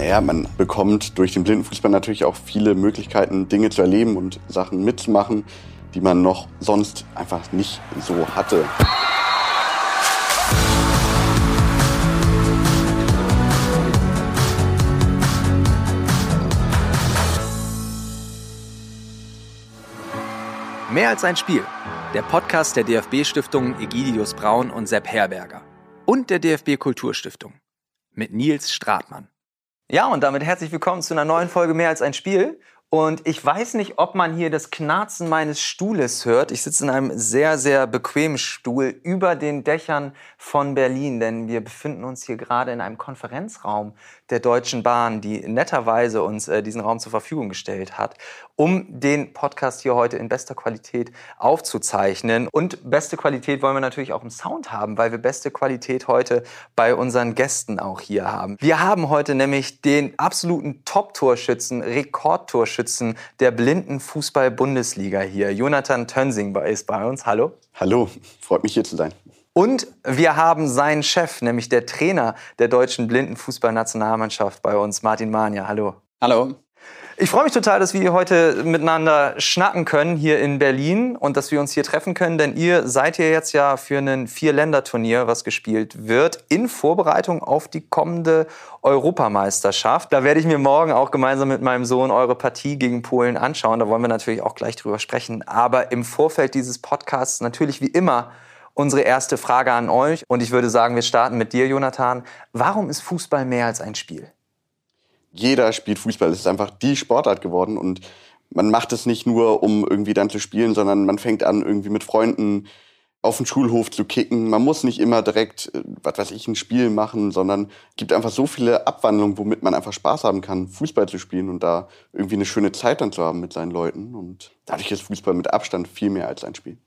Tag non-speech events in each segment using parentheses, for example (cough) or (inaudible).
Naja, man bekommt durch den Blindenfußball natürlich auch viele Möglichkeiten, Dinge zu erleben und Sachen mitzumachen, die man noch sonst einfach nicht so hatte. Mehr als ein Spiel. Der Podcast der DFB-Stiftungen Egidius Braun und Sepp Herberger. Und der DFB Kulturstiftung. Mit Nils Stratmann. Ja, und damit herzlich willkommen zu einer neuen Folge Mehr als ein Spiel. Und ich weiß nicht, ob man hier das Knarzen meines Stuhles hört. Ich sitze in einem sehr, sehr bequemen Stuhl über den Dächern von Berlin, denn wir befinden uns hier gerade in einem Konferenzraum der Deutschen Bahn, die netterweise uns äh, diesen Raum zur Verfügung gestellt hat, um den Podcast hier heute in bester Qualität aufzuzeichnen. Und beste Qualität wollen wir natürlich auch im Sound haben, weil wir beste Qualität heute bei unseren Gästen auch hier haben. Wir haben heute nämlich den absoluten Top-Torschützen, Rekordtorschützen der blinden Fußball-Bundesliga hier. Jonathan Tönsing ist bei uns. Hallo. Hallo, freut mich hier zu sein. Und wir haben seinen Chef, nämlich der Trainer der deutschen Blindenfußballnationalmannschaft bei uns, Martin Mania. Hallo. Hallo. Ich freue mich total, dass wir heute miteinander schnacken können hier in Berlin und dass wir uns hier treffen können, denn ihr seid hier jetzt ja für ein Vier-Länder-Turnier, was gespielt wird, in Vorbereitung auf die kommende Europameisterschaft. Da werde ich mir morgen auch gemeinsam mit meinem Sohn eure Partie gegen Polen anschauen. Da wollen wir natürlich auch gleich drüber sprechen. Aber im Vorfeld dieses Podcasts natürlich wie immer unsere erste Frage an euch. Und ich würde sagen, wir starten mit dir, Jonathan. Warum ist Fußball mehr als ein Spiel? Jeder spielt Fußball. Es ist einfach die Sportart geworden. Und man macht es nicht nur, um irgendwie dann zu spielen, sondern man fängt an, irgendwie mit Freunden auf dem Schulhof zu kicken. Man muss nicht immer direkt, äh, was weiß ich, ein Spiel machen, sondern gibt einfach so viele Abwandlungen, womit man einfach Spaß haben kann, Fußball zu spielen und da irgendwie eine schöne Zeit dann zu haben mit seinen Leuten. Und dadurch ist Fußball mit Abstand viel mehr als ein Spiel.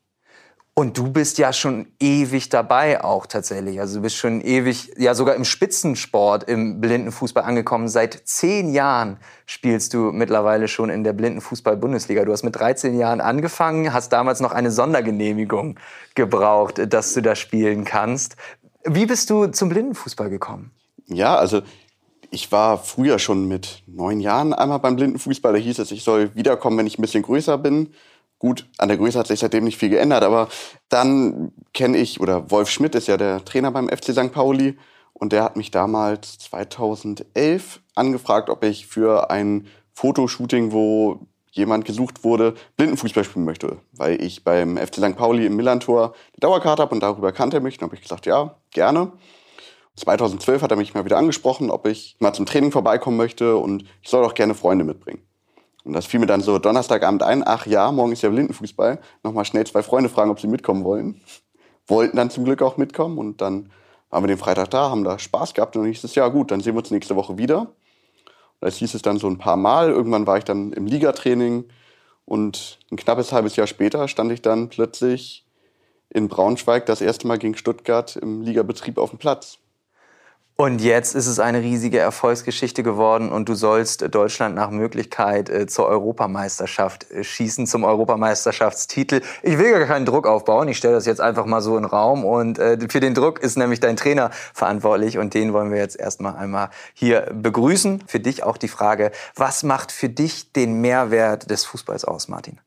Und du bist ja schon ewig dabei auch tatsächlich. Also du bist schon ewig, ja sogar im Spitzensport, im Blindenfußball angekommen. Seit zehn Jahren spielst du mittlerweile schon in der Blindenfußball-Bundesliga. Du hast mit 13 Jahren angefangen, hast damals noch eine Sondergenehmigung gebraucht, dass du da spielen kannst. Wie bist du zum Blindenfußball gekommen? Ja, also ich war früher schon mit neun Jahren einmal beim Blindenfußball. Da hieß es, ich soll wiederkommen, wenn ich ein bisschen größer bin. Gut, an der Größe hat sich seitdem nicht viel geändert, aber dann kenne ich, oder Wolf Schmidt ist ja der Trainer beim FC St. Pauli und der hat mich damals 2011 angefragt, ob ich für ein Fotoshooting, wo jemand gesucht wurde, Blindenfußball spielen möchte, weil ich beim FC St. Pauli im Millantor die Dauerkarte habe und darüber kannte er mich. Dann habe ich gesagt, ja, gerne. 2012 hat er mich mal wieder angesprochen, ob ich mal zum Training vorbeikommen möchte und ich soll auch gerne Freunde mitbringen. Und das fiel mir dann so Donnerstagabend ein, ach ja, morgen ist ja Blindenfußball. Nochmal schnell zwei Freunde fragen, ob sie mitkommen wollen. (laughs) Wollten dann zum Glück auch mitkommen und dann waren wir den Freitag da, haben da Spaß gehabt und dann hieß es, ja gut, dann sehen wir uns nächste Woche wieder. Und das hieß es dann so ein paar Mal. Irgendwann war ich dann im Ligatraining und ein knappes halbes Jahr später stand ich dann plötzlich in Braunschweig das erste Mal gegen Stuttgart im Ligabetrieb auf dem Platz. Und jetzt ist es eine riesige Erfolgsgeschichte geworden und du sollst Deutschland nach Möglichkeit äh, zur Europameisterschaft äh, schießen, zum Europameisterschaftstitel. Ich will gar keinen Druck aufbauen, ich stelle das jetzt einfach mal so in den Raum und äh, für den Druck ist nämlich dein Trainer verantwortlich und den wollen wir jetzt erstmal einmal hier begrüßen. Für dich auch die Frage, was macht für dich den Mehrwert des Fußballs aus, Martin?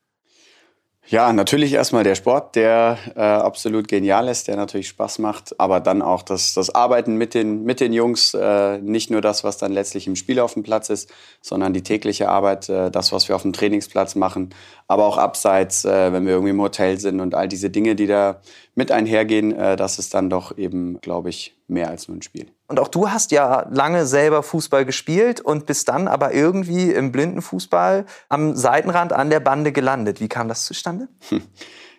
Ja, natürlich erstmal der Sport, der äh, absolut genial ist, der natürlich Spaß macht, aber dann auch das, das Arbeiten mit den, mit den Jungs, äh, nicht nur das, was dann letztlich im Spiel auf dem Platz ist, sondern die tägliche Arbeit, äh, das, was wir auf dem Trainingsplatz machen, aber auch abseits, äh, wenn wir irgendwie im Hotel sind und all diese Dinge, die da mit einhergehen, äh, das ist dann doch eben, glaube ich, mehr als nur ein Spiel. Und auch du hast ja lange selber Fußball gespielt und bist dann aber irgendwie im Blindenfußball am Seitenrand an der Bande gelandet. Wie kam das zustande? (laughs)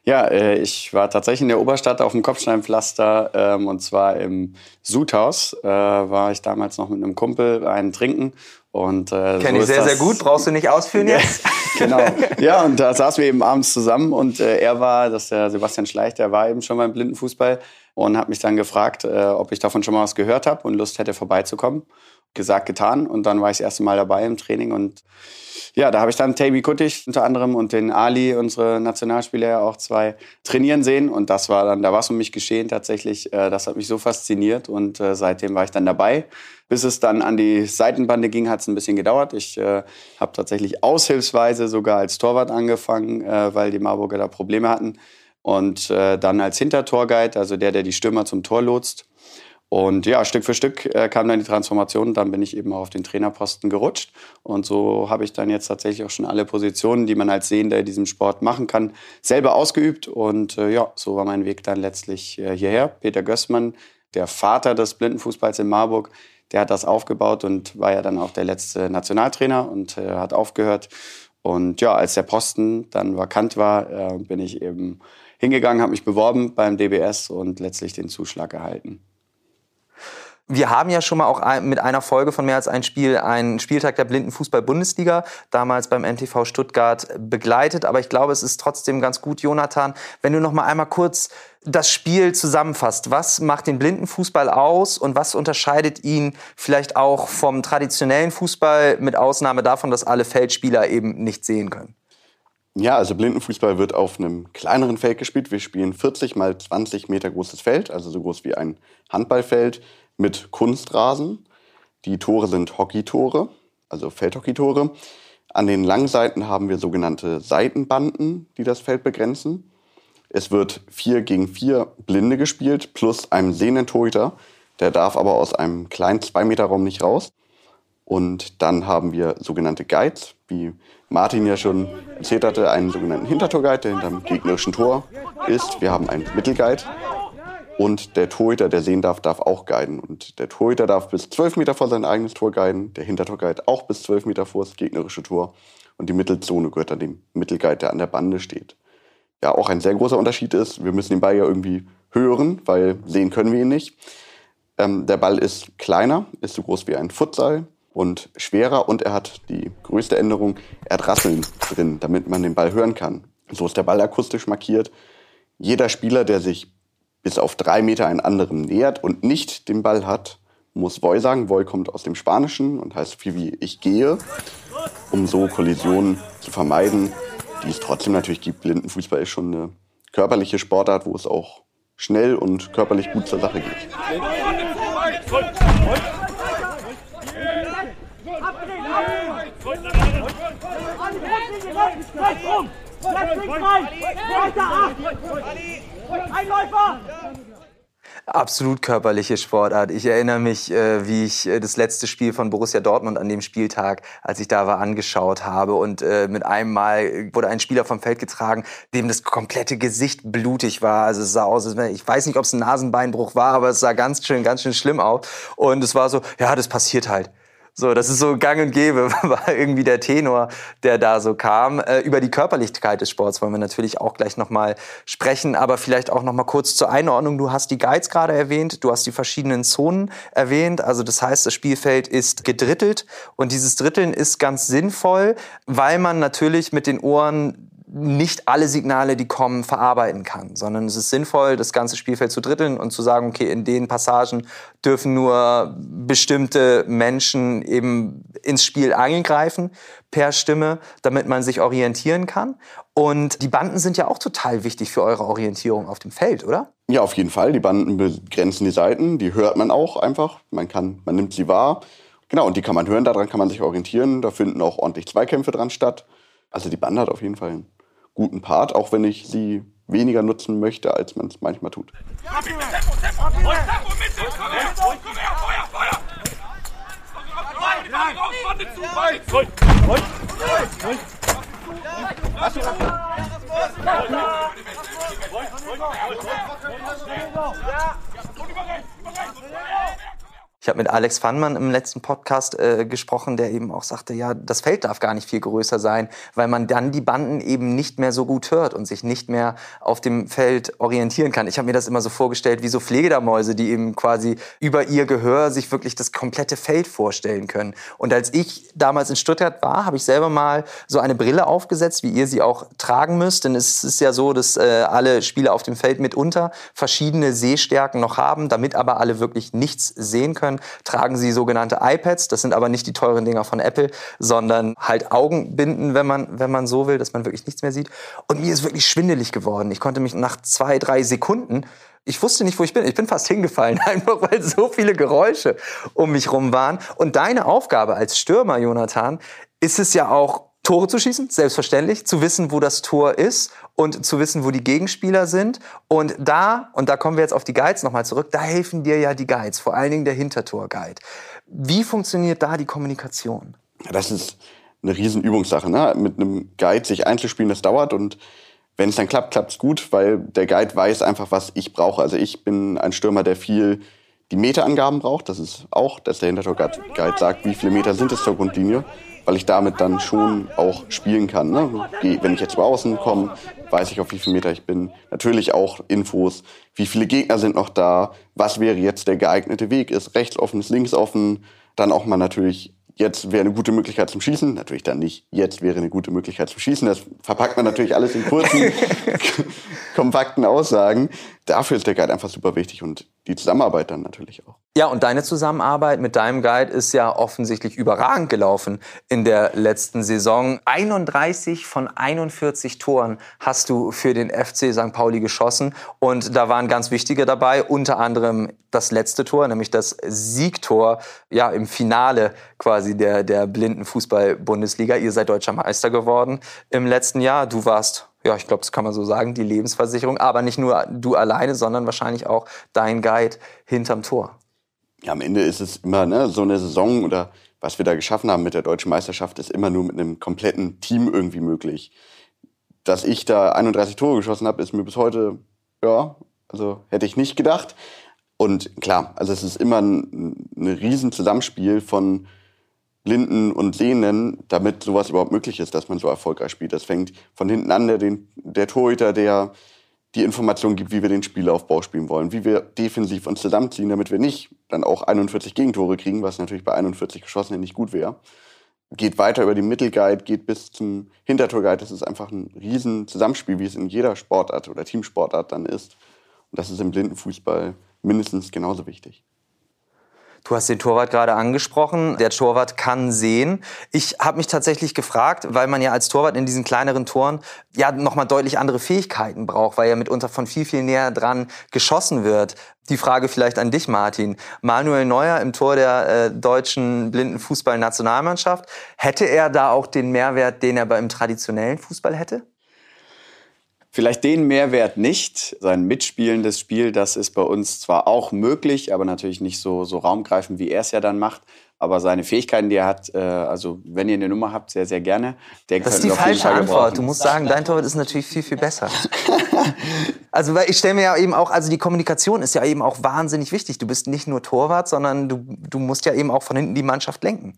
Ja, äh, ich war tatsächlich in der Oberstadt auf dem Kopfsteinpflaster ähm, und zwar im Sudhaus. Äh, war ich damals noch mit einem Kumpel einen trinken und äh, kenne so ich sehr sehr gut. Brauchst du nicht ausführen jetzt? (laughs) genau. (laughs) Ja, und da saßen wir eben abends zusammen und äh, er war, das ist der Sebastian Schleich, der war eben schon beim Blindenfußball und hat mich dann gefragt, äh, ob ich davon schon mal was gehört habe und Lust hätte vorbeizukommen. Gesagt, getan. Und dann war ich das erste Mal dabei im Training und ja, da habe ich dann Taby Kuttig unter anderem und den Ali, unsere Nationalspieler ja auch zwei, trainieren sehen. Und das war dann, da war es um mich geschehen tatsächlich. Äh, das hat mich so fasziniert und äh, seitdem war ich dann dabei. Bis es dann an die Seitenbande ging, hat es ein bisschen gedauert. Ich äh, habe tatsächlich aushilfsweise sogar als Torwart angefangen, äh, weil die Marburger da Probleme hatten. Und äh, dann als Hintertorguide, also der, der die Stürmer zum Tor lotst. Und ja, Stück für Stück äh, kam dann die Transformation. Dann bin ich eben auch auf den Trainerposten gerutscht. Und so habe ich dann jetzt tatsächlich auch schon alle Positionen, die man als Sehender in diesem Sport machen kann, selber ausgeübt. Und äh, ja, so war mein Weg dann letztlich äh, hierher. Peter Gößmann, der Vater des Blindenfußballs in Marburg, der hat das aufgebaut und war ja dann auch der letzte Nationaltrainer und äh, hat aufgehört. Und ja, als der Posten dann vakant war, äh, bin ich eben hingegangen, habe mich beworben beim DBS und letztlich den Zuschlag erhalten. Wir haben ja schon mal auch mit einer Folge von mehr als ein Spiel einen Spieltag der Blindenfußball-Bundesliga, damals beim MTV Stuttgart begleitet. Aber ich glaube, es ist trotzdem ganz gut, Jonathan, wenn du noch mal einmal kurz das Spiel zusammenfasst. Was macht den Blindenfußball aus und was unterscheidet ihn vielleicht auch vom traditionellen Fußball, mit Ausnahme davon, dass alle Feldspieler eben nicht sehen können? Ja, also Blindenfußball wird auf einem kleineren Feld gespielt. Wir spielen 40 mal 20 Meter großes Feld, also so groß wie ein Handballfeld mit Kunstrasen. Die Tore sind Hockeytore, also Feldhockeytore. An den Langseiten haben wir sogenannte Seitenbanden, die das Feld begrenzen. Es wird vier gegen vier Blinde gespielt, plus einem sehenden Torhüter. Der darf aber aus einem kleinen Zwei-Meter-Raum nicht raus. Und dann haben wir sogenannte Guides, wie Martin ja schon erzählt hatte, einen sogenannten Hintertorguide, der hinterm gegnerischen Tor ist. Wir haben einen Mittelguide, und der Torhüter, der sehen darf, darf auch guiden. Und der Torhüter darf bis 12 Meter vor sein eigenes Tor guiden, der Hintertorguide auch bis 12 Meter vor das gegnerische Tor. Und die Mittelzone gehört dann dem Mittelguide, der an der Bande steht. Ja, auch ein sehr großer Unterschied ist, wir müssen den Ball ja irgendwie hören, weil sehen können wir ihn nicht. Ähm, der Ball ist kleiner, ist so groß wie ein Futsal und schwerer und er hat die größte Änderung, er hat Rasseln drin, damit man den Ball hören kann. So ist der Ball akustisch markiert. Jeder Spieler, der sich bis auf drei Meter einen anderen nähert und nicht den Ball hat, muss Voy sagen. Voy kommt aus dem Spanischen und heißt viel wie ich gehe, um so Kollisionen zu vermeiden, die es trotzdem natürlich gibt. Blindenfußball ist schon eine körperliche Sportart, wo es auch schnell und körperlich gut zur Sache geht. Acht! Einläufer! Absolut körperliche Sportart. Ich erinnere mich, äh, wie ich äh, das letzte Spiel von Borussia Dortmund an dem Spieltag, als ich da war, angeschaut habe. Und äh, mit einem Mal wurde ein Spieler vom Feld getragen, dem das komplette Gesicht blutig war. Also es sah aus, ich weiß nicht, ob es ein Nasenbeinbruch war, aber es sah ganz schön, ganz schön schlimm aus. Und es war so, ja, das passiert halt. So, das ist so gang und gäbe, (laughs) war irgendwie der Tenor, der da so kam. Äh, über die Körperlichkeit des Sports wollen wir natürlich auch gleich nochmal sprechen, aber vielleicht auch nochmal kurz zur Einordnung. Du hast die Guides gerade erwähnt, du hast die verschiedenen Zonen erwähnt. Also das heißt, das Spielfeld ist gedrittelt und dieses Dritteln ist ganz sinnvoll, weil man natürlich mit den Ohren nicht alle Signale, die kommen, verarbeiten kann, sondern es ist sinnvoll, das ganze Spielfeld zu dritteln und zu sagen, okay, in den Passagen dürfen nur bestimmte Menschen eben ins Spiel eingreifen per Stimme, damit man sich orientieren kann. Und die Banden sind ja auch total wichtig für eure Orientierung auf dem Feld, oder? Ja, auf jeden Fall. Die Banden begrenzen die Seiten, die hört man auch einfach. Man kann, man nimmt sie wahr. Genau, und die kann man hören, daran kann man sich orientieren. Da finden auch ordentlich Zweikämpfe dran statt. Also die Bande hat auf jeden Fall guten Part, auch wenn ich sie weniger nutzen möchte, als man es manchmal tut. Ich habe mit Alex Fannmann im letzten Podcast äh, gesprochen, der eben auch sagte, ja, das Feld darf gar nicht viel größer sein, weil man dann die Banden eben nicht mehr so gut hört und sich nicht mehr auf dem Feld orientieren kann. Ich habe mir das immer so vorgestellt wie so Pflegedamäuse, die eben quasi über ihr Gehör sich wirklich das komplette Feld vorstellen können. Und als ich damals in Stuttgart war, habe ich selber mal so eine Brille aufgesetzt, wie ihr sie auch tragen müsst. Denn es ist ja so, dass äh, alle Spieler auf dem Feld mitunter verschiedene Sehstärken noch haben, damit aber alle wirklich nichts sehen können tragen sie sogenannte iPads. Das sind aber nicht die teuren Dinger von Apple, sondern halt Augenbinden, wenn man, wenn man so will, dass man wirklich nichts mehr sieht. Und mir ist wirklich schwindelig geworden. Ich konnte mich nach zwei, drei Sekunden ich wusste nicht, wo ich bin. Ich bin fast hingefallen, (laughs) einfach weil so viele Geräusche um mich rum waren. Und deine Aufgabe als Stürmer, Jonathan, ist es ja auch, Tore zu schießen, selbstverständlich, zu wissen, wo das Tor ist und zu wissen, wo die Gegenspieler sind. Und da, und da kommen wir jetzt auf die Guides nochmal zurück, da helfen dir ja die Guides, vor allen Dingen der Hintertor-Guide. Wie funktioniert da die Kommunikation? Das ist eine Riesenübungssache. Ne? Mit einem Guide sich einzuspielen, das dauert und wenn es dann klappt, klappt es gut, weil der Guide weiß einfach, was ich brauche. Also ich bin ein Stürmer, der viel die Meterangaben braucht. Das ist auch, dass der Hintertor-Guide sagt, wie viele Meter sind es zur Grundlinie weil ich damit dann schon auch spielen kann. Ne? Wenn ich jetzt über außen komme, weiß ich, auf wie viel Meter ich bin. Natürlich auch Infos, wie viele Gegner sind noch da, was wäre jetzt der geeignete Weg, ist rechts offen, ist links offen. Dann auch mal natürlich jetzt wäre eine gute Möglichkeit zum Schießen. Natürlich dann nicht, jetzt wäre eine gute Möglichkeit zum Schießen. Das verpackt man natürlich alles in kurzen, (laughs) (laughs) kompakten Aussagen. Dafür ist der Guide einfach super wichtig und die Zusammenarbeit dann natürlich auch. Ja, und deine Zusammenarbeit mit deinem Guide ist ja offensichtlich überragend gelaufen in der letzten Saison. 31 von 41 Toren hast du für den FC St. Pauli geschossen und da waren ganz wichtige dabei, unter anderem das letzte Tor, nämlich das Siegtor ja im Finale quasi der der blinden Fußball Bundesliga. Ihr seid deutscher Meister geworden im letzten Jahr. Du warst ja, ich glaube, das kann man so sagen, die Lebensversicherung. Aber nicht nur du alleine, sondern wahrscheinlich auch dein Guide hinterm Tor. Ja, am Ende ist es immer ne, so eine Saison oder was wir da geschaffen haben mit der deutschen Meisterschaft, ist immer nur mit einem kompletten Team irgendwie möglich. Dass ich da 31 Tore geschossen habe, ist mir bis heute, ja, also hätte ich nicht gedacht. Und klar, also es ist immer ein, ein riesen Zusammenspiel von Blinden und Sehenden, damit sowas überhaupt möglich ist, dass man so erfolgreich spielt. Das fängt von hinten an, der, der Torhüter, der die Information gibt, wie wir den Spielaufbau spielen wollen, wie wir defensiv uns zusammenziehen, damit wir nicht dann auch 41 Gegentore kriegen, was natürlich bei 41 Geschossenen nicht gut wäre. Geht weiter über den Mittelguide, geht bis zum Hintertorguide. Das ist einfach ein riesen Zusammenspiel, wie es in jeder Sportart oder Teamsportart dann ist. Und das ist im Blindenfußball mindestens genauso wichtig. Du hast den Torwart gerade angesprochen. Der Torwart kann sehen. Ich habe mich tatsächlich gefragt, weil man ja als Torwart in diesen kleineren Toren ja nochmal deutlich andere Fähigkeiten braucht, weil ja mitunter von viel, viel näher dran geschossen wird. Die Frage vielleicht an dich, Martin. Manuel Neuer im Tor der äh, deutschen Blindenfußballnationalmannschaft. Hätte er da auch den Mehrwert, den er beim traditionellen Fußball hätte? Vielleicht den Mehrwert nicht. Sein mitspielendes Spiel, das ist bei uns zwar auch möglich, aber natürlich nicht so, so raumgreifend, wie er es ja dann macht. Aber seine Fähigkeiten, die er hat, äh, also wenn ihr eine Nummer habt, sehr, sehr gerne. Den das ist die falsche Antwort. Du musst sagen, dein Torwart ist natürlich viel, viel besser. (laughs) also weil ich stelle mir ja eben auch, also die Kommunikation ist ja eben auch wahnsinnig wichtig. Du bist nicht nur Torwart, sondern du, du musst ja eben auch von hinten die Mannschaft lenken.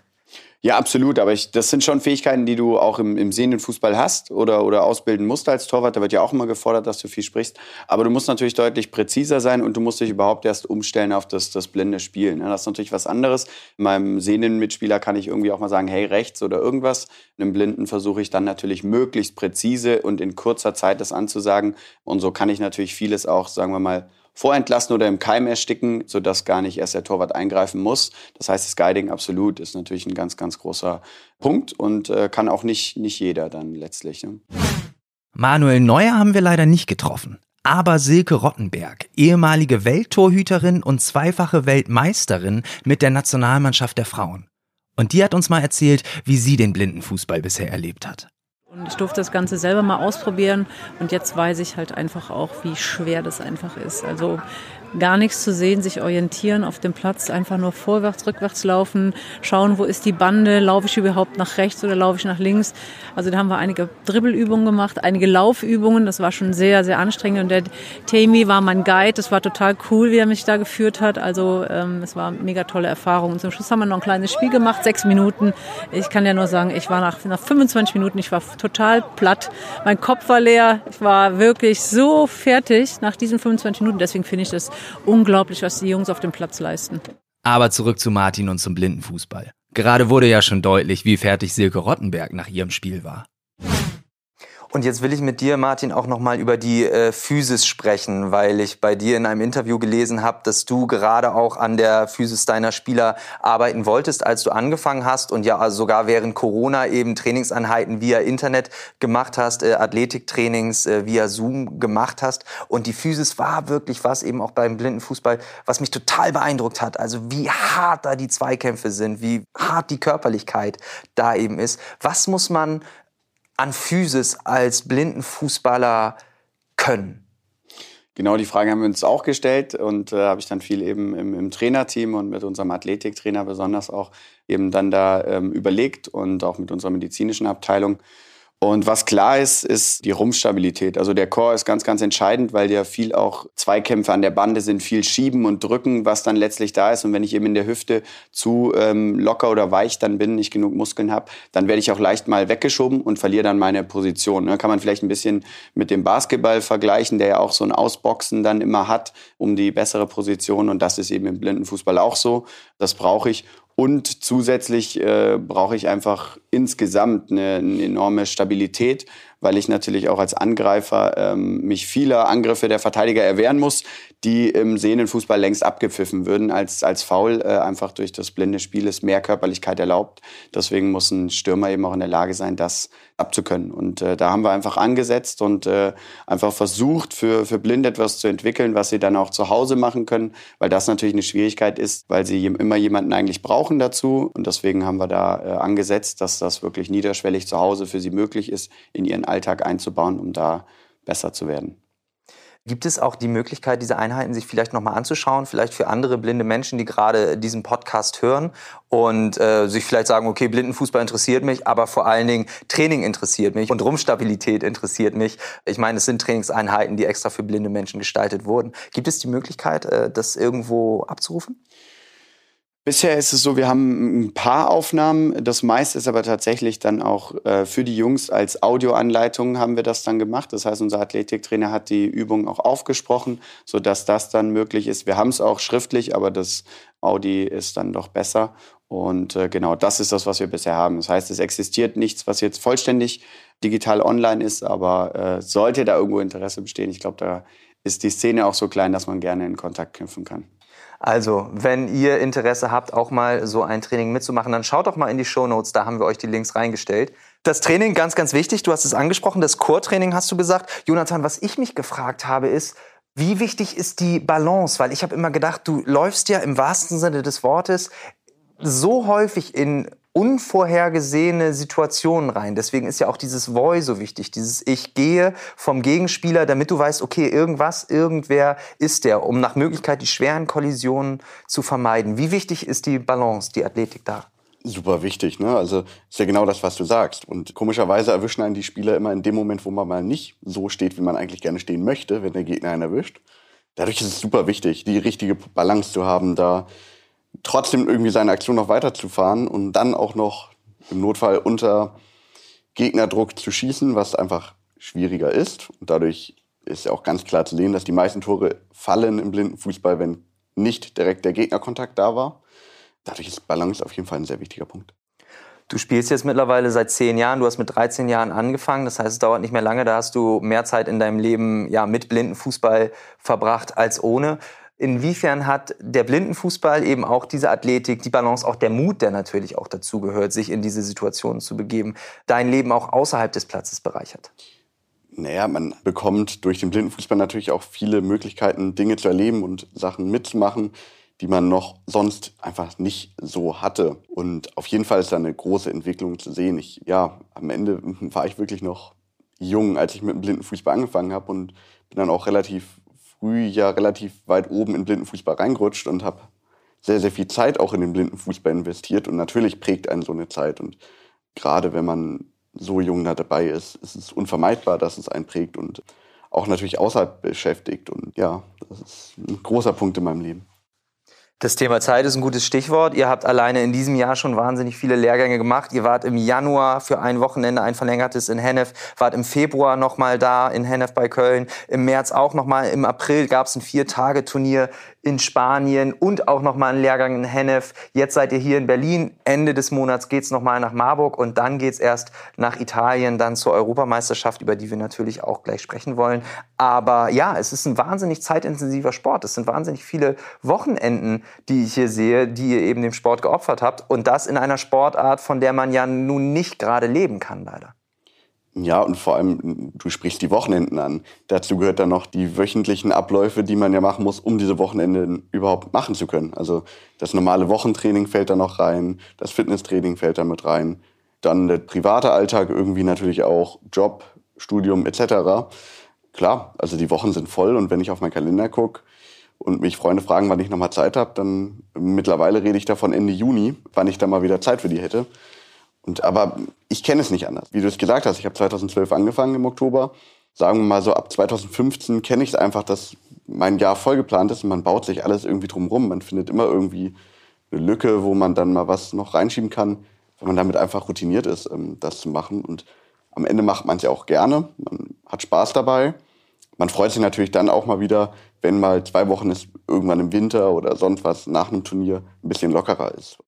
Ja, absolut. Aber ich, das sind schon Fähigkeiten, die du auch im, im sehenden Fußball hast oder, oder ausbilden musst als Torwart. Da wird ja auch immer gefordert, dass du viel sprichst. Aber du musst natürlich deutlich präziser sein und du musst dich überhaupt erst umstellen auf das, das blinde Spielen. Das ist natürlich was anderes. In meinem sehenden Mitspieler kann ich irgendwie auch mal sagen, hey, rechts oder irgendwas. In einem Blinden versuche ich dann natürlich möglichst präzise und in kurzer Zeit das anzusagen. Und so kann ich natürlich vieles auch, sagen wir mal, vorentlassen oder im Keim ersticken, sodass gar nicht erst der Torwart eingreifen muss. Das heißt, das Guiding absolut ist natürlich ein ganz, ganz großer Punkt und äh, kann auch nicht, nicht jeder dann letztlich. Ne? Manuel Neuer haben wir leider nicht getroffen. Aber Silke Rottenberg, ehemalige Welttorhüterin und zweifache Weltmeisterin mit der Nationalmannschaft der Frauen. Und die hat uns mal erzählt, wie sie den Blindenfußball bisher erlebt hat. Und ich durfte das Ganze selber mal ausprobieren und jetzt weiß ich halt einfach auch, wie schwer das einfach ist. Also gar nichts zu sehen, sich orientieren auf dem Platz, einfach nur vorwärts, rückwärts laufen, schauen, wo ist die Bande, laufe ich überhaupt nach rechts oder laufe ich nach links. Also da haben wir einige Dribbelübungen gemacht, einige Laufübungen, das war schon sehr, sehr anstrengend. Und der Tammy war mein Guide, das war total cool, wie er mich da geführt hat, also ähm, es war eine mega tolle Erfahrung. Und zum Schluss haben wir noch ein kleines Spiel gemacht, sechs Minuten. Ich kann ja nur sagen, ich war nach, nach 25 Minuten, ich war total platt, mein Kopf war leer, ich war wirklich so fertig nach diesen 25 Minuten, deswegen finde ich das unglaublich, was die Jungs auf dem Platz leisten. Aber zurück zu Martin und zum Blindenfußball. Gerade wurde ja schon deutlich, wie fertig Silke Rottenberg nach ihrem Spiel war. Und jetzt will ich mit dir, Martin, auch noch mal über die äh, Physis sprechen, weil ich bei dir in einem Interview gelesen habe, dass du gerade auch an der Physis deiner Spieler arbeiten wolltest, als du angefangen hast und ja also sogar während Corona eben Trainingseinheiten via Internet gemacht hast, äh, Athletiktrainings äh, via Zoom gemacht hast. Und die Physis war wirklich was eben auch beim Blindenfußball, was mich total beeindruckt hat. Also wie hart da die Zweikämpfe sind, wie hart die Körperlichkeit da eben ist. Was muss man an Physis als Blindenfußballer können? Genau die Frage haben wir uns auch gestellt und äh, habe ich dann viel eben im, im, Trainerteam und mit unserem Athletiktrainer besonders auch eben dann da ähm, überlegt und auch mit unserer medizinischen Abteilung. Und was klar ist, ist die Rumpfstabilität. Also der Core ist ganz, ganz entscheidend, weil ja viel auch Zweikämpfe an der Bande sind, viel Schieben und Drücken, was dann letztlich da ist. Und wenn ich eben in der Hüfte zu ähm, locker oder weich dann bin, nicht genug Muskeln habe, dann werde ich auch leicht mal weggeschoben und verliere dann meine Position. Ne? Kann man vielleicht ein bisschen mit dem Basketball vergleichen, der ja auch so ein Ausboxen dann immer hat, um die bessere Position. Und das ist eben im Blindenfußball auch so. Das brauche ich. Und zusätzlich äh, brauche ich einfach insgesamt eine, eine, enorme Stabilität, weil ich natürlich auch als Angreifer ähm, mich vieler Angriffe der Verteidiger erwehren muss, die im sehenden Fußball längst abgepfiffen würden als, als Foul. Äh, einfach durch das blinde Spiel ist mehr Körperlichkeit erlaubt. Deswegen muss ein Stürmer eben auch in der Lage sein, das abzukönnen. Und äh, da haben wir einfach angesetzt und äh, einfach versucht, für, für Blinde etwas zu entwickeln, was sie dann auch zu Hause machen können, weil das natürlich eine Schwierigkeit ist, weil sie immer jemanden eigentlich brauchen dazu. Und deswegen haben wir da äh, angesetzt, dass das wirklich niederschwellig zu Hause für sie möglich ist, in ihren Alltag einzubauen, um da besser zu werden. Gibt es auch die Möglichkeit, diese Einheiten sich vielleicht nochmal anzuschauen, vielleicht für andere blinde Menschen, die gerade diesen Podcast hören und äh, sich vielleicht sagen, okay, Blindenfußball interessiert mich, aber vor allen Dingen Training interessiert mich und Rumpfstabilität interessiert mich. Ich meine, es sind Trainingseinheiten, die extra für blinde Menschen gestaltet wurden. Gibt es die Möglichkeit, äh, das irgendwo abzurufen? Bisher ist es so, wir haben ein paar Aufnahmen. Das meiste ist aber tatsächlich dann auch äh, für die Jungs als Audioanleitung haben wir das dann gemacht. Das heißt, unser Athletiktrainer hat die Übung auch aufgesprochen, sodass das dann möglich ist. Wir haben es auch schriftlich, aber das Audi ist dann doch besser. Und äh, genau das ist das, was wir bisher haben. Das heißt, es existiert nichts, was jetzt vollständig digital online ist, aber äh, sollte da irgendwo Interesse bestehen, ich glaube, da ist die Szene auch so klein, dass man gerne in Kontakt knüpfen kann. Also, wenn ihr Interesse habt, auch mal so ein Training mitzumachen, dann schaut doch mal in die Show Notes, da haben wir euch die Links reingestellt. Das Training, ganz, ganz wichtig, du hast es angesprochen, das Core-Training hast du gesagt. Jonathan, was ich mich gefragt habe, ist, wie wichtig ist die Balance? Weil ich habe immer gedacht, du läufst ja im wahrsten Sinne des Wortes so häufig in unvorhergesehene Situationen rein. Deswegen ist ja auch dieses Voy so wichtig, dieses Ich gehe vom Gegenspieler, damit du weißt, okay, irgendwas, irgendwer ist der, um nach Möglichkeit die schweren Kollisionen zu vermeiden. Wie wichtig ist die Balance, die Athletik da? Super wichtig, ne? Also ist ja genau das, was du sagst. Und komischerweise erwischen einen die Spieler immer in dem Moment, wo man mal nicht so steht, wie man eigentlich gerne stehen möchte, wenn der Gegner einen erwischt. Dadurch ist es super wichtig, die richtige Balance zu haben, da trotzdem irgendwie seine Aktion noch weiterzufahren und dann auch noch im Notfall unter Gegnerdruck zu schießen, was einfach schwieriger ist. Und dadurch ist ja auch ganz klar zu sehen, dass die meisten Tore fallen im blinden Fußball, wenn nicht direkt der Gegnerkontakt da war. Dadurch ist Balance auf jeden Fall ein sehr wichtiger Punkt. Du spielst jetzt mittlerweile seit zehn Jahren, du hast mit 13 Jahren angefangen, das heißt, es dauert nicht mehr lange, da hast du mehr Zeit in deinem Leben ja, mit Blindenfußball verbracht als ohne. Inwiefern hat der Blindenfußball eben auch diese Athletik, die Balance, auch der Mut, der natürlich auch dazu gehört, sich in diese Situationen zu begeben, dein Leben auch außerhalb des Platzes bereichert? Naja, man bekommt durch den Blindenfußball natürlich auch viele Möglichkeiten, Dinge zu erleben und Sachen mitzumachen, die man noch sonst einfach nicht so hatte. Und auf jeden Fall ist da eine große Entwicklung zu sehen. Ich, ja, am Ende war ich wirklich noch jung, als ich mit dem Blindenfußball angefangen habe und bin dann auch relativ früh ja relativ weit oben in Blindenfußball reingerutscht und habe sehr, sehr viel Zeit auch in den Blindenfußball investiert. Und natürlich prägt einen so eine Zeit. Und gerade wenn man so jung da dabei ist, ist es unvermeidbar, dass es einen prägt und auch natürlich außerhalb beschäftigt. Und ja, das ist ein großer Punkt in meinem Leben. Das Thema Zeit ist ein gutes Stichwort. Ihr habt alleine in diesem Jahr schon wahnsinnig viele Lehrgänge gemacht. Ihr wart im Januar für ein Wochenende, ein verlängertes in Hennef, wart im Februar noch mal da in Hennef bei Köln, im März auch noch mal, im April gab es ein Vier-Tage-Turnier in Spanien und auch nochmal einen Lehrgang in Hennef. Jetzt seid ihr hier in Berlin. Ende des Monats geht's nochmal nach Marburg und dann geht's erst nach Italien, dann zur Europameisterschaft, über die wir natürlich auch gleich sprechen wollen. Aber ja, es ist ein wahnsinnig zeitintensiver Sport. Es sind wahnsinnig viele Wochenenden, die ich hier sehe, die ihr eben dem Sport geopfert habt. Und das in einer Sportart, von der man ja nun nicht gerade leben kann, leider. Ja, und vor allem, du sprichst die Wochenenden an. Dazu gehört dann noch die wöchentlichen Abläufe, die man ja machen muss, um diese Wochenenden überhaupt machen zu können. Also das normale Wochentraining fällt da noch rein, das Fitnesstraining fällt da mit rein, dann der private Alltag irgendwie natürlich auch, Job, Studium etc. Klar, also die Wochen sind voll und wenn ich auf meinen Kalender gucke und mich Freunde fragen, wann ich nochmal Zeit habe, dann mittlerweile rede ich davon Ende Juni, wann ich da mal wieder Zeit für die hätte. Und, aber ich kenne es nicht anders. Wie du es gesagt hast, ich habe 2012 angefangen im Oktober. Sagen wir mal so, ab 2015 kenne ich es einfach, dass mein Jahr voll geplant ist und man baut sich alles irgendwie drumrum. Man findet immer irgendwie eine Lücke, wo man dann mal was noch reinschieben kann, wenn man damit einfach routiniert ist, ähm, das zu machen. Und am Ende macht man es ja auch gerne. Man hat Spaß dabei. Man freut sich natürlich dann auch mal wieder, wenn mal zwei Wochen ist, irgendwann im Winter oder sonst was nach einem Turnier ein bisschen lockerer ist.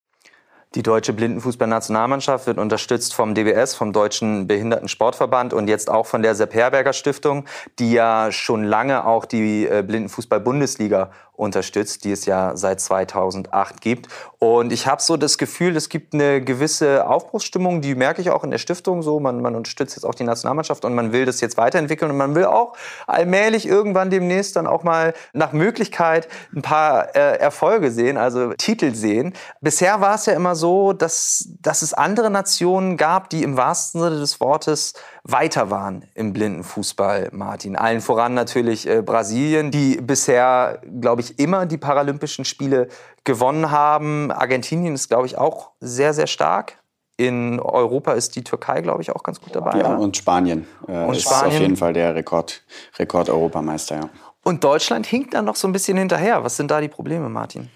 Die deutsche Blindenfußballnationalmannschaft wird unterstützt vom DBS, vom Deutschen Behindertensportverband und jetzt auch von der Sepp Herberger Stiftung, die ja schon lange auch die äh, Blindenfußball-Bundesliga unterstützt, die es ja seit 2008 gibt. Und ich habe so das Gefühl, es gibt eine gewisse Aufbruchsstimmung, die merke ich auch in der Stiftung so. Man, man unterstützt jetzt auch die Nationalmannschaft und man will das jetzt weiterentwickeln und man will auch allmählich irgendwann demnächst dann auch mal nach Möglichkeit ein paar äh, Erfolge sehen, also Titel sehen. Bisher war es ja immer so, dass, dass es andere Nationen gab, die im wahrsten Sinne des Wortes weiter waren im Blindenfußball, Martin. Allen voran natürlich äh, Brasilien, die bisher, glaube ich, immer die Paralympischen Spiele gewonnen haben. Argentinien ist, glaube ich, auch sehr, sehr stark. In Europa ist die Türkei, glaube ich, auch ganz gut dabei. Ja, und Spanien, äh, und ist Spanien. auf jeden Fall der Rekord, Rekord-Europameister. Ja. Und Deutschland hinkt dann noch so ein bisschen hinterher. Was sind da die Probleme, Martin?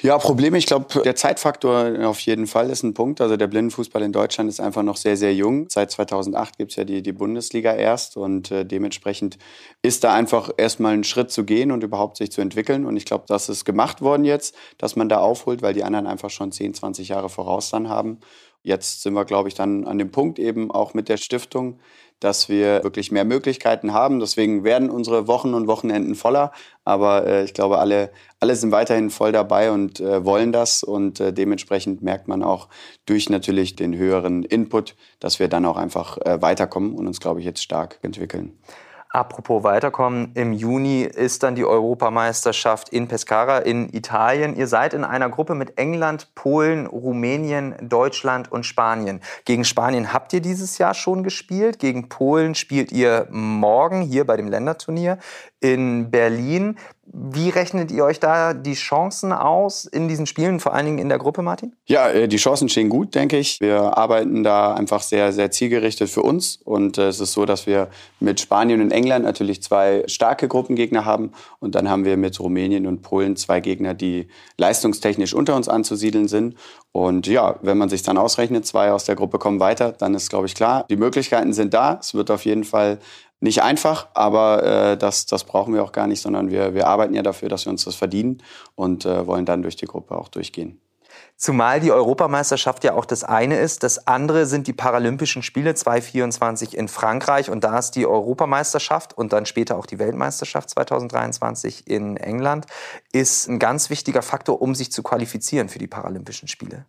Ja, Probleme. Ich glaube, der Zeitfaktor auf jeden Fall ist ein Punkt. Also der Blindenfußball in Deutschland ist einfach noch sehr, sehr jung. Seit 2008 gibt's ja die, die Bundesliga erst und äh, dementsprechend ist da einfach erstmal ein Schritt zu gehen und überhaupt sich zu entwickeln. Und ich glaube, das ist gemacht worden jetzt, dass man da aufholt, weil die anderen einfach schon 10, 20 Jahre voraus dann haben. Jetzt sind wir, glaube ich, dann an dem Punkt eben auch mit der Stiftung, dass wir wirklich mehr Möglichkeiten haben. Deswegen werden unsere Wochen und Wochenenden voller. Aber äh, ich glaube, alle, alle sind weiterhin voll dabei und äh, wollen das. Und äh, dementsprechend merkt man auch durch natürlich den höheren Input, dass wir dann auch einfach äh, weiterkommen und uns, glaube ich, jetzt stark entwickeln. Apropos weiterkommen, im Juni ist dann die Europameisterschaft in Pescara in Italien. Ihr seid in einer Gruppe mit England, Polen, Rumänien, Deutschland und Spanien. Gegen Spanien habt ihr dieses Jahr schon gespielt. Gegen Polen spielt ihr morgen hier bei dem Länderturnier in Berlin. Wie rechnet ihr euch da die Chancen aus in diesen Spielen, vor allen Dingen in der Gruppe, Martin? Ja, äh, die Chancen stehen gut, denke ich. Wir arbeiten da einfach sehr, sehr zielgerichtet für uns. Und äh, es ist so, dass wir mit Spanien und England natürlich zwei starke Gruppengegner haben. Und dann haben wir mit Rumänien und Polen zwei Gegner, die leistungstechnisch unter uns anzusiedeln sind. Und ja, wenn man sich dann ausrechnet, zwei aus der Gruppe kommen weiter, dann ist, glaube ich, klar, die Möglichkeiten sind da. Es wird auf jeden Fall nicht einfach, aber äh, das, das brauchen wir auch gar nicht, sondern wir, wir arbeiten ja dafür, dass wir uns das verdienen und äh, wollen dann durch die Gruppe auch durchgehen. Zumal die Europameisterschaft ja auch das eine ist. Das andere sind die Paralympischen Spiele 2024 in Frankreich. Und da ist die Europameisterschaft und dann später auch die Weltmeisterschaft 2023 in England, ist ein ganz wichtiger Faktor, um sich zu qualifizieren für die Paralympischen Spiele.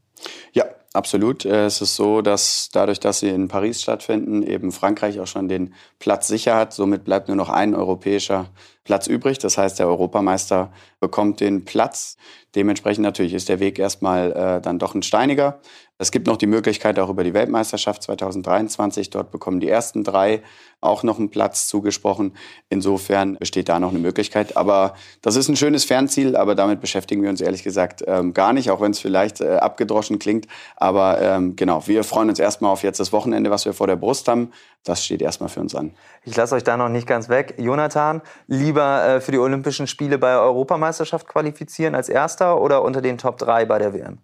Ja, absolut. Äh, es ist so, dass dadurch, dass sie in Paris stattfinden, eben Frankreich auch schon den Platz sicher hat. Somit bleibt nur noch ein europäischer Platz übrig. Das heißt, der Europameister bekommt den Platz. Dementsprechend natürlich ist der Weg erstmal äh, dann doch ein steiniger. Es gibt noch die Möglichkeit auch über die Weltmeisterschaft 2023. Dort bekommen die ersten drei auch noch einen Platz zugesprochen. Insofern besteht da noch eine Möglichkeit. Aber das ist ein schönes Fernziel, aber damit beschäftigen wir uns ehrlich gesagt ähm, gar nicht, auch wenn es vielleicht äh, abgedroschen klingt. Aber ähm, genau, wir freuen uns erstmal auf jetzt das Wochenende, was wir vor der Brust haben. Das steht erstmal für uns an. Ich lasse euch da noch nicht ganz weg. Jonathan, lieber äh, für die Olympischen Spiele bei der Europameisterschaft qualifizieren als Erster oder unter den Top 3 bei der WM?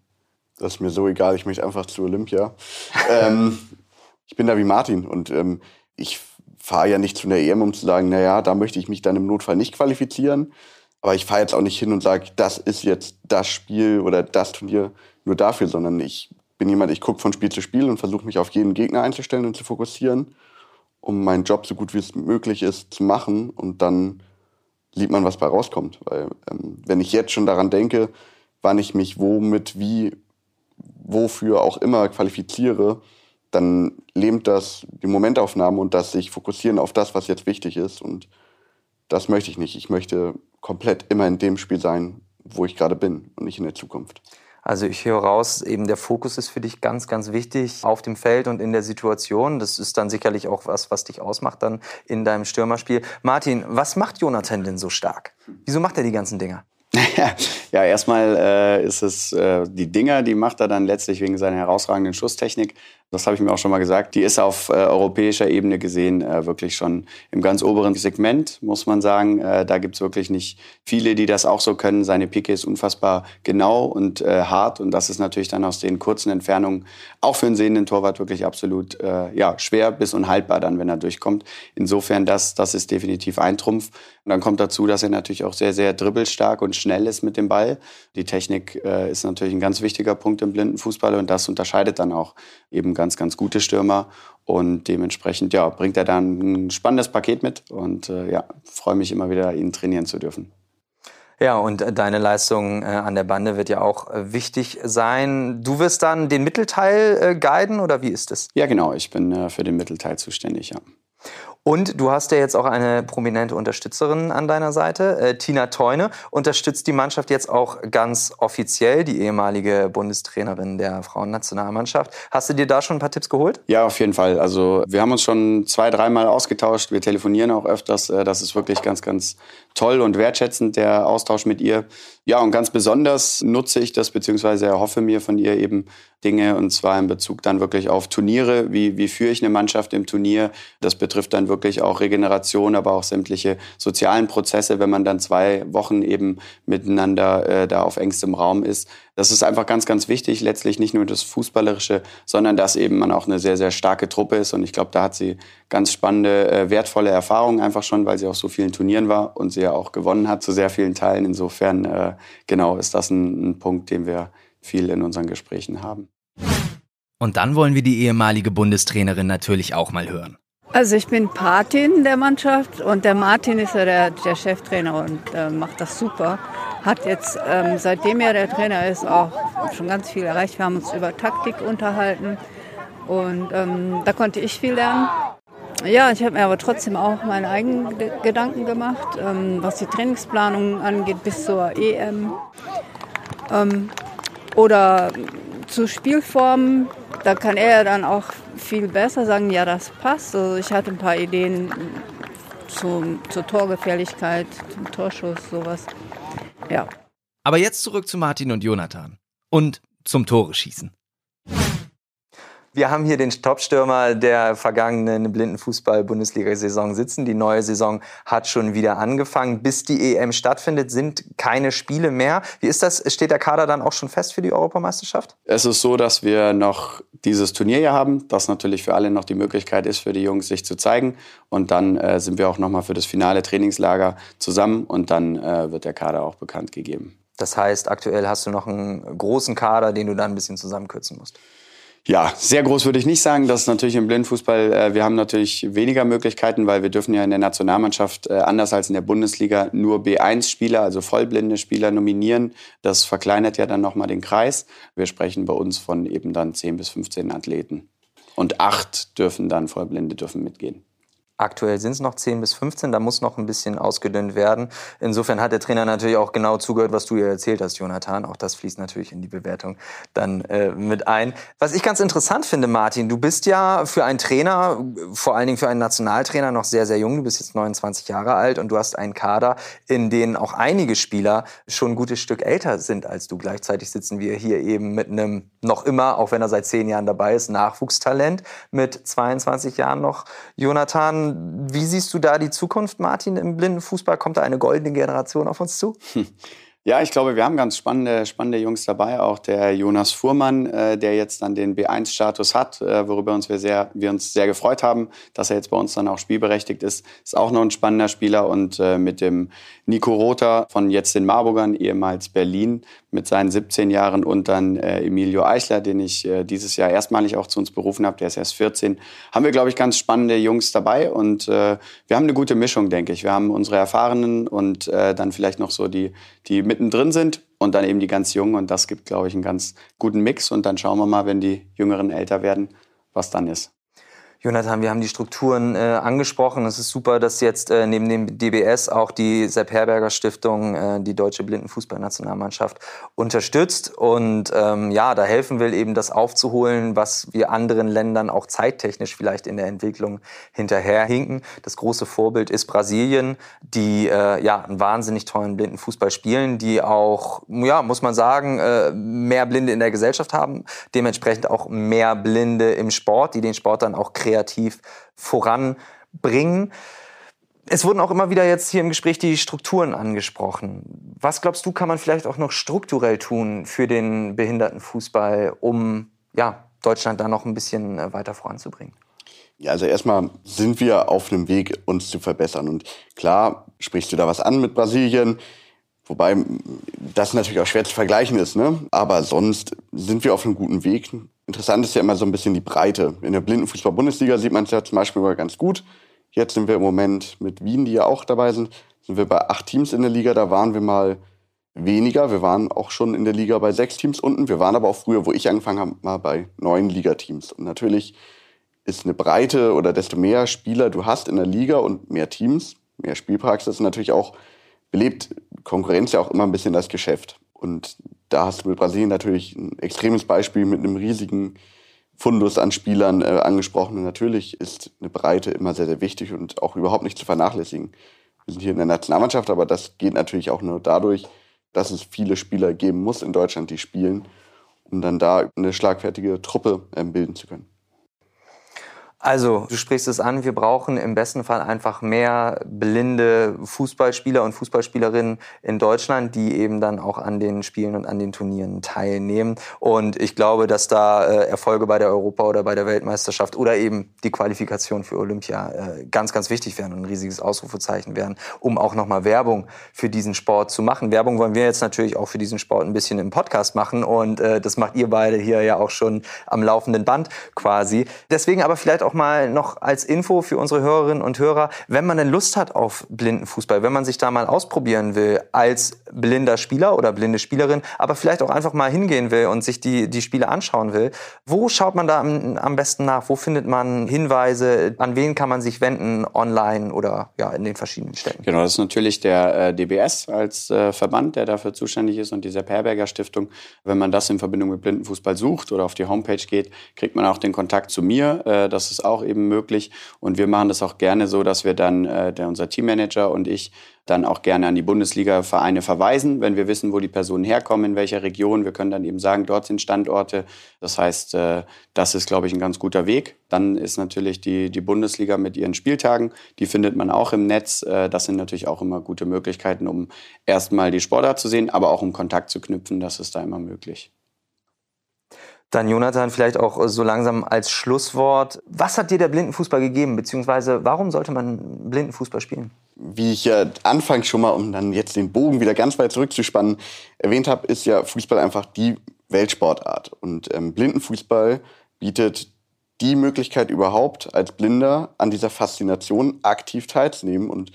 Das ist mir so egal, ich möchte einfach zu Olympia. ähm, (laughs) ich bin da wie Martin und ähm, ich fahre ja nicht zu einer EM, um zu sagen, naja, da möchte ich mich dann im Notfall nicht qualifizieren. Aber ich fahre jetzt auch nicht hin und sage, das ist jetzt das Spiel oder das Turnier nur dafür, sondern ich bin jemand, ich gucke von Spiel zu Spiel und versuche mich auf jeden Gegner einzustellen und zu fokussieren, um meinen Job so gut wie es möglich ist zu machen. Und dann sieht man, was bei rauskommt. Weil ähm, wenn ich jetzt schon daran denke, wann ich mich womit, wie, wofür auch immer qualifiziere, dann lähmt das die Momentaufnahme und das sich fokussieren auf das, was jetzt wichtig ist. Und das möchte ich nicht. Ich möchte komplett immer in dem Spiel sein, wo ich gerade bin und nicht in der Zukunft. Also ich höre raus, eben der Fokus ist für dich ganz, ganz wichtig auf dem Feld und in der Situation. Das ist dann sicherlich auch was, was dich ausmacht dann in deinem Stürmerspiel. Martin, was macht Jonathan denn so stark? Wieso macht er die ganzen Dinger? Ja, erstmal äh, ist es äh, die Dinger, die macht er dann letztlich wegen seiner herausragenden Schusstechnik das habe ich mir auch schon mal gesagt, die ist auf äh, europäischer Ebene gesehen äh, wirklich schon im ganz oberen Segment, muss man sagen. Äh, da gibt's wirklich nicht viele, die das auch so können. Seine Pike ist unfassbar genau und äh, hart und das ist natürlich dann aus den kurzen Entfernungen auch für einen sehenden Torwart wirklich absolut ja, schwer bis unhaltbar dann, wenn er durchkommt. Insofern, das, das ist definitiv ein Trumpf. Und dann kommt dazu, dass er natürlich auch sehr, sehr dribbelstark und schnell ist mit dem Ball. Die Technik äh, ist natürlich ein ganz wichtiger Punkt im Blindenfußball und das unterscheidet dann auch eben ganz, ganz gute Stürmer. Und dementsprechend ja, bringt er dann ein spannendes Paket mit und äh, ja, freue mich immer wieder, ihn trainieren zu dürfen. Ja, und äh, deine Leistung äh, an der Bande wird ja auch äh, wichtig sein. Du wirst dann den Mittelteil äh, guiden oder wie ist es? Ja, genau. Ich bin für den Mittelteil zuständig, ja. Und du hast ja jetzt auch eine prominente Unterstützerin an deiner Seite. Äh, Tina Teune unterstützt die Mannschaft jetzt auch ganz offiziell, die ehemalige Bundestrainerin der Frauennationalmannschaft. Hast du dir da schon ein paar Tipps geholt? Ja, auf jeden Fall. Also wir haben uns schon zwei, dreimal ausgetauscht. Wir telefonieren auch öfters. Äh, das ist wirklich ganz, ganz toll und wertschätzend, der Austausch mit ihr. Ja, und ganz besonders nutze ich das, beziehungsweise erhoffe mir von ihr eben Dinge, und zwar in Bezug dann wirklich auf Turniere. Wie, wie führe ich eine Mannschaft im Turnier? Das betrifft dann wirklich auch Regeneration, aber auch sämtliche sozialen Prozesse, wenn man dann zwei Wochen eben miteinander äh, da auf engstem Raum ist. Das ist einfach ganz, ganz wichtig. Letztlich nicht nur das Fußballerische, sondern dass eben man auch eine sehr, sehr starke Truppe ist. Und ich glaube, da hat sie ganz spannende, äh, wertvolle Erfahrungen einfach schon, weil sie auf so vielen Turnieren war und sie ja auch gewonnen hat zu sehr vielen Teilen. Insofern, äh, genau, ist das ein, ein Punkt, den wir viel in unseren Gesprächen haben. Und dann wollen wir die ehemalige Bundestrainerin natürlich auch mal hören. Also ich bin Patin der Mannschaft und der Martin ist ja der, der Cheftrainer und äh, macht das super. Hat jetzt, ähm, seitdem er der Trainer ist, auch schon ganz viel erreicht. Wir haben uns über Taktik unterhalten und ähm, da konnte ich viel lernen. Ja, ich habe mir aber trotzdem auch meine eigenen Gedanken gemacht, ähm, was die Trainingsplanung angeht bis zur EM. Ähm, oder zu Spielformen, da kann er ja dann auch viel besser sagen, ja, das passt. Also ich hatte ein paar Ideen zum, zur Torgefährlichkeit, zum Torschuss, sowas. Ja. Aber jetzt zurück zu Martin und Jonathan. Und zum Tore schießen. Wir haben hier den Topstürmer der vergangenen Blindenfußball-Bundesliga-Saison sitzen. Die neue Saison hat schon wieder angefangen. Bis die EM stattfindet, sind keine Spiele mehr. Wie ist das? Steht der Kader dann auch schon fest für die Europameisterschaft? Es ist so, dass wir noch dieses Turnier hier haben, das natürlich für alle noch die Möglichkeit ist, für die Jungs sich zu zeigen. Und dann äh, sind wir auch noch mal für das finale Trainingslager zusammen und dann äh, wird der Kader auch bekannt gegeben. Das heißt, aktuell hast du noch einen großen Kader, den du dann ein bisschen zusammenkürzen musst. Ja, sehr groß würde ich nicht sagen. Das ist natürlich im Blindfußball, äh, wir haben natürlich weniger Möglichkeiten, weil wir dürfen ja in der Nationalmannschaft äh, anders als in der Bundesliga nur B1-Spieler, also vollblinde Spieler nominieren. Das verkleinert ja dann nochmal den Kreis. Wir sprechen bei uns von eben dann 10 bis 15 Athleten. Und acht dürfen dann, Vollblinde dürfen mitgehen. Aktuell sind es noch 10 bis 15, da muss noch ein bisschen ausgedünnt werden. Insofern hat der Trainer natürlich auch genau zugehört, was du ihr erzählt hast, Jonathan. Auch das fließt natürlich in die Bewertung dann äh, mit ein. Was ich ganz interessant finde, Martin, du bist ja für einen Trainer, vor allen Dingen für einen Nationaltrainer, noch sehr, sehr jung. Du bist jetzt 29 Jahre alt und du hast einen Kader, in dem auch einige Spieler schon ein gutes Stück älter sind als du. Gleichzeitig sitzen wir hier eben mit einem noch immer, auch wenn er seit zehn Jahren dabei ist, Nachwuchstalent mit 22 Jahren noch. Jonathan, wie siehst du da die Zukunft, Martin, im blinden Fußball? Kommt da eine goldene Generation auf uns zu? (laughs) Ja, ich glaube, wir haben ganz spannende, spannende Jungs dabei. Auch der Jonas Fuhrmann, äh, der jetzt dann den B1-Status hat, äh, worüber uns wir, sehr, wir uns sehr gefreut haben, dass er jetzt bei uns dann auch spielberechtigt ist. Ist auch noch ein spannender Spieler. Und äh, mit dem Nico Rother von jetzt den Marburgern, ehemals Berlin, mit seinen 17 Jahren und dann äh, Emilio Eichler, den ich äh, dieses Jahr erstmalig auch zu uns berufen habe, der ist erst 14, haben wir, glaube ich, ganz spannende Jungs dabei und äh, wir haben eine gute Mischung, denke ich. Wir haben unsere Erfahrenen und äh, dann vielleicht noch so die, die mittendrin sind und dann eben die ganz Jungen und das gibt, glaube ich, einen ganz guten Mix und dann schauen wir mal, wenn die Jüngeren älter werden, was dann ist. Jonathan, wir haben die Strukturen äh, angesprochen. Es ist super, dass jetzt äh, neben dem DBS auch die Sepp Herberger Stiftung äh, die deutsche Blindenfußballnationalmannschaft unterstützt und ähm, ja, da helfen will, eben das aufzuholen, was wir anderen Ländern auch zeittechnisch vielleicht in der Entwicklung hinterherhinken. Das große Vorbild ist Brasilien, die äh, ja einen wahnsinnig tollen Blindenfußball spielen, die auch, ja, muss man sagen, äh, mehr Blinde in der Gesellschaft haben, dementsprechend auch mehr Blinde im Sport, die den Sport dann auch kreativ voranbringen. Es wurden auch immer wieder jetzt hier im Gespräch die Strukturen angesprochen. Was glaubst du, kann man vielleicht auch noch strukturell tun für den Behindertenfußball, um ja, Deutschland da noch ein bisschen äh, weiter voranzubringen? Ja, also erstmal sind wir auf einem Weg, uns zu verbessern. Und klar, sprichst du da was an mit Brasilien, wobei das natürlich auch schwer zu vergleichen ist. Ne? Aber sonst sind wir auf einem guten Weg. Interessant ist ja immer so ein bisschen die Breite. In der Blindenfußball-Bundesliga sieht man es ja zum Beispiel mal ganz gut. Jetzt sind wir im Moment mit Wien, die ja auch dabei sind, sind wir bei acht Teams in der Liga. Da waren wir mal weniger. Wir waren auch schon in der Liga bei sechs Teams unten. Wir waren aber auch früher, wo ich angefangen habe, mal bei neun Ligateams. Und natürlich ist eine Breite oder desto mehr Spieler du hast in der Liga und mehr Teams, mehr Spielpraxis natürlich auch belebt Konkurrenz ja auch immer ein bisschen das Geschäft. Und da hast du mit Brasilien natürlich ein extremes Beispiel mit einem riesigen Fundus an Spielern äh, angesprochen. Und natürlich ist eine Breite immer sehr, sehr wichtig und auch überhaupt nicht zu vernachlässigen. Wir sind hier in der Nationalmannschaft, aber das geht natürlich auch nur dadurch, dass es viele Spieler geben muss in Deutschland, die spielen, um dann da eine schlagfertige Truppe äh, bilden zu können. Also, du sprichst es an, wir brauchen im besten Fall einfach mehr blinde Fußballspieler und Fußballspielerinnen in Deutschland, die eben dann auch an den Spielen und an den Turnieren teilnehmen. Und ich glaube, dass da äh, Erfolge bei der Europa- oder bei der Weltmeisterschaft oder eben die Qualifikation für Olympia äh, ganz, ganz wichtig werden und ein riesiges Ausrufezeichen werden, um auch nochmal Werbung für diesen Sport zu machen. Werbung wollen wir jetzt natürlich auch für diesen Sport ein bisschen im Podcast machen und äh, das macht ihr beide hier ja auch schon am laufenden Band quasi. Deswegen aber vielleicht auch auch mal noch als Info für unsere Hörerinnen und Hörer, wenn man denn Lust hat auf Blindenfußball, wenn man sich da mal ausprobieren will als blinder Spieler oder blinde Spielerin, aber vielleicht auch einfach mal hingehen will und sich die, die Spiele anschauen will, wo schaut man da am, am besten nach? Wo findet man Hinweise? An wen kann man sich wenden, online oder ja, in den verschiedenen Städten? Genau, das ist natürlich der äh, DBS als äh, Verband, der dafür zuständig ist und diese Perberger Stiftung. Wenn man das in Verbindung mit Blindenfußball sucht oder auf die Homepage geht, kriegt man auch den Kontakt zu mir. Äh, das ist ist auch eben möglich. Und wir machen das auch gerne so, dass wir dann, äh, der, unser Teammanager und ich, dann auch gerne an die Bundesliga-Vereine verweisen, wenn wir wissen, wo die Personen herkommen, in welcher Region. Wir können dann eben sagen, dort sind Standorte. Das heißt, äh, das ist, glaube ich, ein ganz guter Weg. Dann ist natürlich die, die Bundesliga mit ihren Spieltagen, die findet man auch im Netz. Äh, das sind natürlich auch immer gute Möglichkeiten, um erstmal die Sportart zu sehen, aber auch um Kontakt zu knüpfen. Das ist da immer möglich. Dann Jonathan, vielleicht auch so langsam als Schlusswort. Was hat dir der Blindenfußball gegeben, beziehungsweise warum sollte man Blindenfußball spielen? Wie ich ja anfangs schon mal, um dann jetzt den Bogen wieder ganz weit zurückzuspannen, erwähnt habe, ist ja Fußball einfach die Weltsportart. Und ähm, Blindenfußball bietet die Möglichkeit überhaupt, als Blinder an dieser Faszination aktiv teilzunehmen und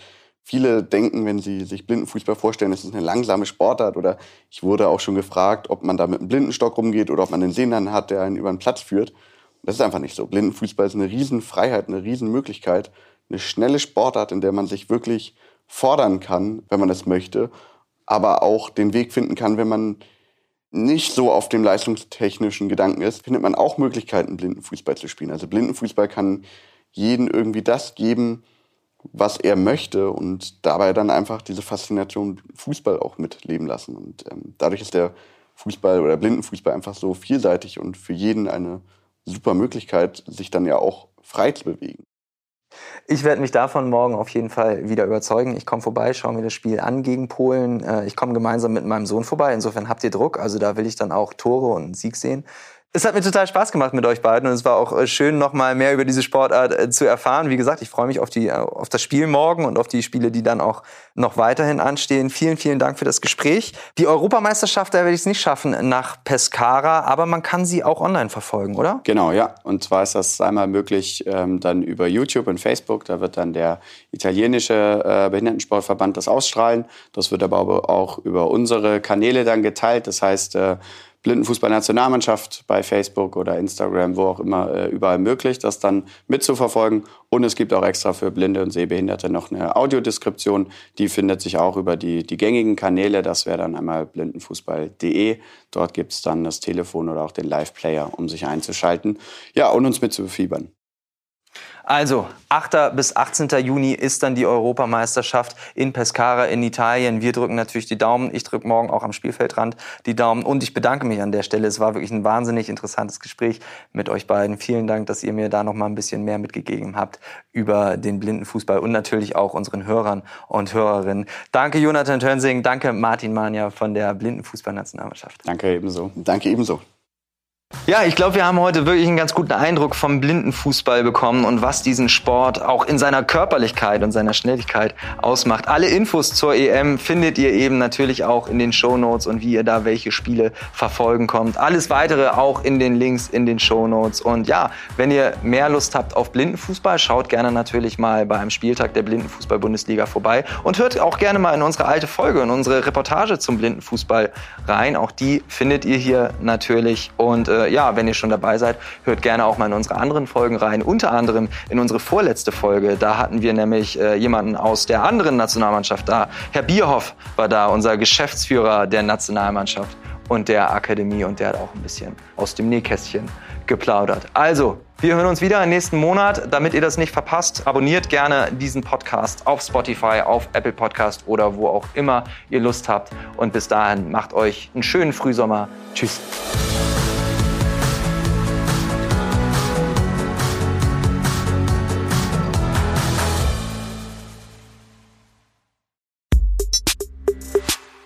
Viele denken, wenn sie sich Blindenfußball vorstellen, es ist eine langsame Sportart oder ich wurde auch schon gefragt, ob man da mit einem Blindenstock rumgeht oder ob man einen Sehenden hat, der einen über den Platz führt. Das ist einfach nicht so. Blindenfußball ist eine Riesenfreiheit, eine Riesenmöglichkeit, eine schnelle Sportart, in der man sich wirklich fordern kann, wenn man es möchte, aber auch den Weg finden kann, wenn man nicht so auf dem leistungstechnischen Gedanken ist, findet man auch Möglichkeiten, Blindenfußball zu spielen. Also Blindenfußball kann jeden irgendwie das geben, was er möchte und dabei dann einfach diese Faszination Fußball auch mitleben lassen. Und ähm, dadurch ist der Fußball oder Blindenfußball einfach so vielseitig und für jeden eine super Möglichkeit, sich dann ja auch frei zu bewegen. Ich werde mich davon morgen auf jeden Fall wieder überzeugen. Ich komme vorbei, schaue mir das Spiel an gegen Polen. Äh, ich komme gemeinsam mit meinem Sohn vorbei. Insofern habt ihr Druck. Also da will ich dann auch Tore und einen Sieg sehen. Es hat mir total Spaß gemacht mit euch beiden und es war auch äh, schön, noch mal mehr über diese Sportart äh, zu erfahren. Wie gesagt, ich freue mich auf, die, äh, auf das Spiel morgen und auf die Spiele, die dann auch noch weiterhin anstehen. Vielen, vielen Dank für das Gespräch. Die Europameisterschaft, da werde ich es nicht schaffen nach Pescara, aber man kann sie auch online verfolgen, oder? Genau, ja. Und zwar ist das einmal möglich ähm, dann über YouTube und Facebook. Da wird dann der italienische äh, Behindertensportverband das ausstrahlen. Das wird aber auch über unsere Kanäle dann geteilt. Das heißt, äh, Blindenfußball-Nationalmannschaft bei Facebook oder Instagram, wo auch immer äh, überall möglich, das dann mitzuverfolgen. Und es gibt auch extra für Blinde und Sehbehinderte noch eine Audiodeskription. Die findet sich auch über die, die gängigen Kanäle. Das wäre dann einmal blindenfußball.de. Dort gibt es dann das Telefon oder auch den Live-Player, um sich einzuschalten. Ja, und uns mitzufiebern. Also, 8. bis 18. Juni ist dann die Europameisterschaft in Pescara in Italien. Wir drücken natürlich die Daumen. Ich drücke morgen auch am Spielfeldrand die Daumen. Und ich bedanke mich an der Stelle. Es war wirklich ein wahnsinnig interessantes Gespräch mit euch beiden. Vielen Dank, dass ihr mir da noch mal ein bisschen mehr mitgegeben habt über den Blindenfußball und natürlich auch unseren Hörern und Hörerinnen. Danke, Jonathan Tönsing. Danke, Martin Mania von der Blindenfußballnationalmannschaft. Danke ebenso. Danke ebenso. Ja, ich glaube, wir haben heute wirklich einen ganz guten Eindruck vom Blindenfußball bekommen und was diesen Sport auch in seiner Körperlichkeit und seiner Schnelligkeit ausmacht. Alle Infos zur EM findet ihr eben natürlich auch in den Show Notes und wie ihr da welche Spiele verfolgen kommt. Alles weitere auch in den Links in den Show Notes. Und ja, wenn ihr mehr Lust habt auf Blindenfußball, schaut gerne natürlich mal beim Spieltag der Blindenfußball-Bundesliga vorbei und hört auch gerne mal in unsere alte Folge, in unsere Reportage zum Blindenfußball rein. Auch die findet ihr hier natürlich. Und äh, ja, wenn ihr schon dabei seid, hört gerne auch mal in unsere anderen Folgen rein. Unter anderem in unsere vorletzte Folge. Da hatten wir nämlich äh, jemanden aus der anderen Nationalmannschaft da. Herr Bierhoff war da, unser Geschäftsführer der Nationalmannschaft und der Akademie. Und der hat auch ein bisschen aus dem Nähkästchen geplaudert. Also, wir hören uns wieder im nächsten Monat. Damit ihr das nicht verpasst, abonniert gerne diesen Podcast auf Spotify, auf Apple Podcast oder wo auch immer ihr Lust habt. Und bis dahin macht euch einen schönen Frühsommer. Tschüss.